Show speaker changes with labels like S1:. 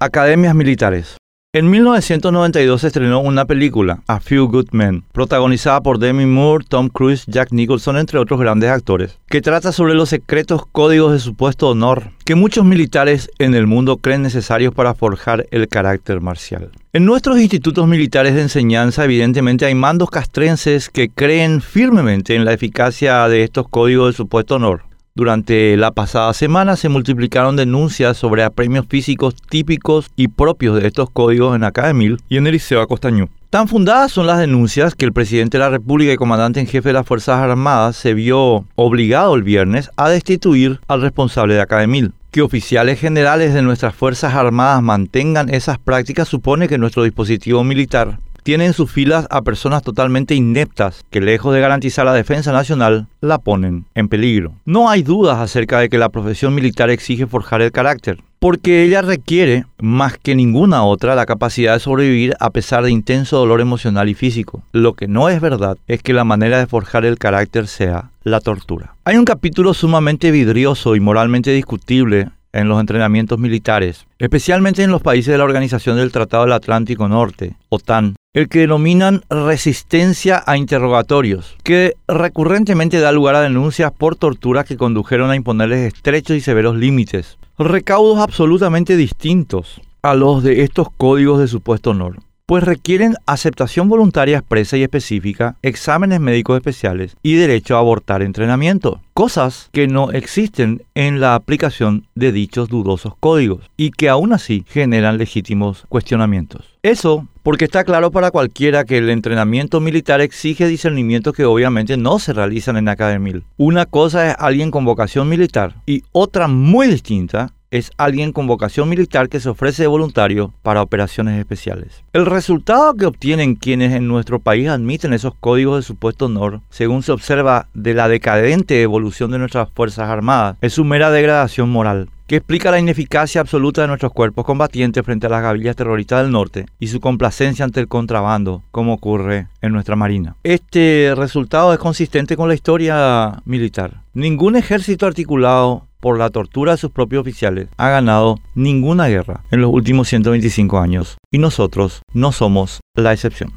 S1: Academias militares. En 1992 se estrenó una película, A Few Good Men, protagonizada por Demi Moore, Tom Cruise, Jack Nicholson, entre otros grandes actores, que trata sobre los secretos códigos de supuesto honor que muchos militares en el mundo creen necesarios para forjar el carácter marcial. En nuestros institutos militares de enseñanza, evidentemente, hay mandos castrenses que creen firmemente en la eficacia de estos códigos de supuesto honor. Durante la pasada semana se multiplicaron denuncias sobre apremios físicos típicos y propios de estos códigos en Academil y en el Liceo Acostañú. Tan fundadas son las denuncias que el presidente de la República y comandante en jefe de las Fuerzas Armadas se vio obligado el viernes a destituir al responsable de Academil. Que oficiales generales de nuestras Fuerzas Armadas mantengan esas prácticas supone que nuestro dispositivo militar tiene en sus filas a personas totalmente ineptas que lejos de garantizar la defensa nacional, la ponen en peligro. No hay dudas acerca de que la profesión militar exige forjar el carácter, porque ella requiere, más que ninguna otra, la capacidad de sobrevivir a pesar de intenso dolor emocional y físico. Lo que no es verdad es que la manera de forjar el carácter sea la tortura. Hay un capítulo sumamente vidrioso y moralmente discutible en los entrenamientos militares, especialmente en los países de la Organización del Tratado del Atlántico Norte, OTAN, el que denominan resistencia a interrogatorios, que recurrentemente da lugar a denuncias por torturas que condujeron a imponerles estrechos y severos límites, recaudos absolutamente distintos a los de estos códigos de supuesto honor pues requieren aceptación voluntaria expresa y específica, exámenes médicos especiales y derecho a abortar entrenamiento, cosas que no existen en la aplicación de dichos dudosos códigos y que aún así generan legítimos cuestionamientos. Eso porque está claro para cualquiera que el entrenamiento militar exige discernimientos que obviamente no se realizan en academia. Una cosa es alguien con vocación militar y otra muy distinta es alguien con vocación militar que se ofrece de voluntario para operaciones especiales. El resultado que obtienen quienes en nuestro país admiten esos códigos de supuesto honor, según se observa de la decadente evolución de nuestras Fuerzas Armadas, es su mera degradación moral que explica la ineficacia absoluta de nuestros cuerpos combatientes frente a las gavillas terroristas del norte y su complacencia ante el contrabando, como ocurre en nuestra Marina. Este resultado es consistente con la historia militar. Ningún ejército articulado por la tortura de sus propios oficiales, ha ganado ninguna guerra en los últimos 125 años y nosotros no somos la excepción.